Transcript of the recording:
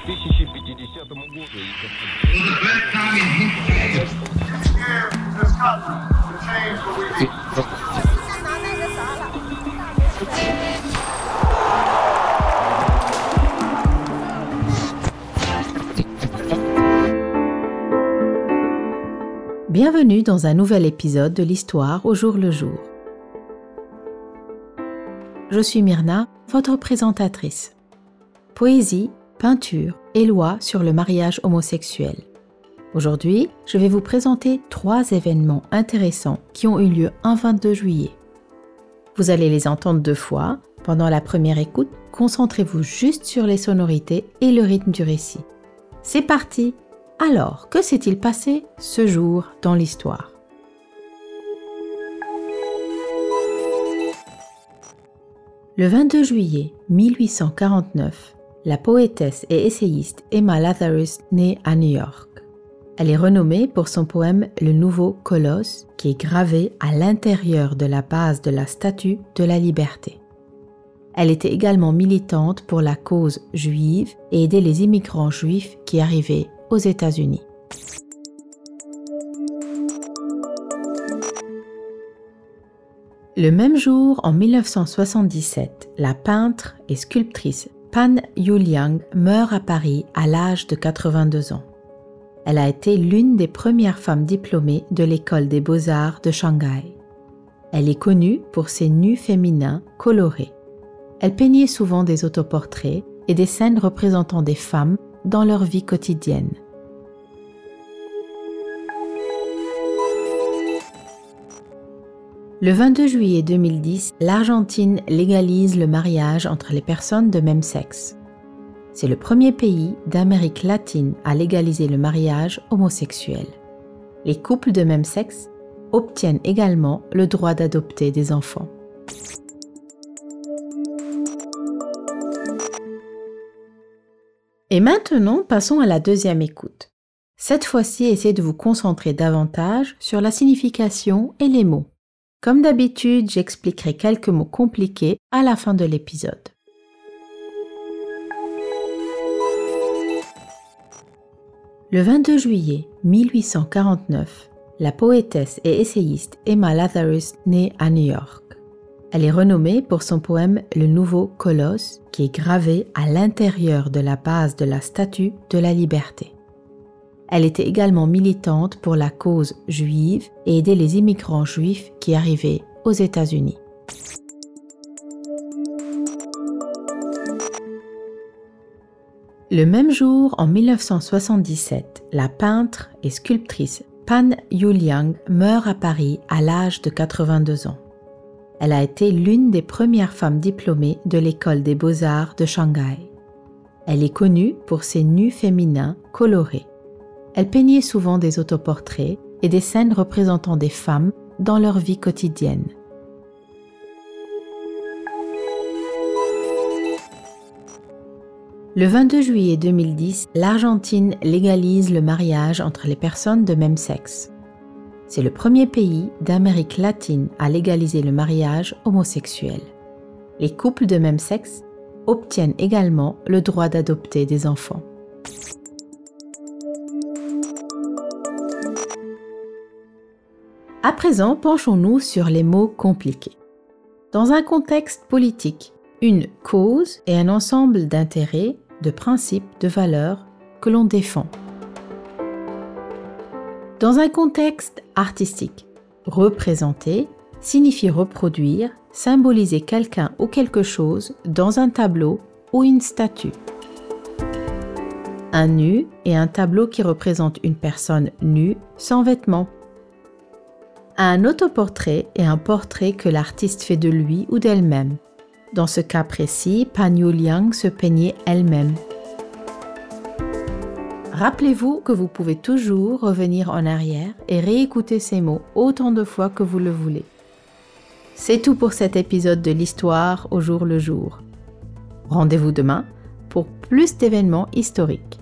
2050 году. Bienvenue dans un nouvel épisode de l'histoire au jour le jour. Je suis Myrna, votre présentatrice. Poésie, peinture et loi sur le mariage homosexuel. Aujourd'hui, je vais vous présenter trois événements intéressants qui ont eu lieu un 22 juillet. Vous allez les entendre deux fois. Pendant la première écoute, concentrez-vous juste sur les sonorités et le rythme du récit. C'est parti Alors, que s'est-il passé ce jour dans l'histoire? Le 22 juillet 1849, la poétesse et essayiste Emma Lazarus naît à New York. Elle est renommée pour son poème Le Nouveau Colosse, qui est gravé à l'intérieur de la base de la Statue de la Liberté. Elle était également militante pour la cause juive et aidait les immigrants juifs qui arrivaient aux États-Unis. Le même jour, en 1977, la peintre et sculptrice Pan Yuliang meurt à Paris à l'âge de 82 ans. Elle a été l'une des premières femmes diplômées de l'école des beaux-arts de Shanghai. Elle est connue pour ses nus féminins colorés. Elle peignait souvent des autoportraits et des scènes représentant des femmes dans leur vie quotidienne. Le 22 juillet 2010, l'Argentine légalise le mariage entre les personnes de même sexe. C'est le premier pays d'Amérique latine à légaliser le mariage homosexuel. Les couples de même sexe obtiennent également le droit d'adopter des enfants. Et maintenant, passons à la deuxième écoute. Cette fois-ci, essayez de vous concentrer davantage sur la signification et les mots. Comme d'habitude, j'expliquerai quelques mots compliqués à la fin de l'épisode. Le 22 juillet 1849, la poétesse et essayiste Emma Lazarus naît à New York. Elle est renommée pour son poème Le Nouveau Colosse, qui est gravé à l'intérieur de la base de la Statue de la Liberté. Elle était également militante pour la cause juive et aidait les immigrants juifs qui arrivaient aux États-Unis. Le même jour, en 1977, la peintre et sculptrice Pan Yuliang meurt à Paris à l'âge de 82 ans. Elle a été l'une des premières femmes diplômées de l'école des beaux-arts de Shanghai. Elle est connue pour ses nus féminins colorés. Elle peignait souvent des autoportraits et des scènes représentant des femmes dans leur vie quotidienne. Le 22 juillet 2010, l'Argentine légalise le mariage entre les personnes de même sexe. C'est le premier pays d'Amérique latine à légaliser le mariage homosexuel. Les couples de même sexe obtiennent également le droit d'adopter des enfants. À présent, penchons-nous sur les mots compliqués. Dans un contexte politique, une cause est un ensemble d'intérêts, de principes, de valeurs que l'on défend. Dans un contexte artistique, représenter signifie reproduire, symboliser quelqu'un ou quelque chose dans un tableau ou une statue. Un nu est un tableau qui représente une personne nue sans vêtements un autoportrait est un portrait que l'artiste fait de lui ou d'elle-même. Dans ce cas précis, Pan Liang se peignait elle-même. Rappelez-vous que vous pouvez toujours revenir en arrière et réécouter ces mots autant de fois que vous le voulez. C'est tout pour cet épisode de l'histoire au jour le jour. Rendez-vous demain pour plus d'événements historiques.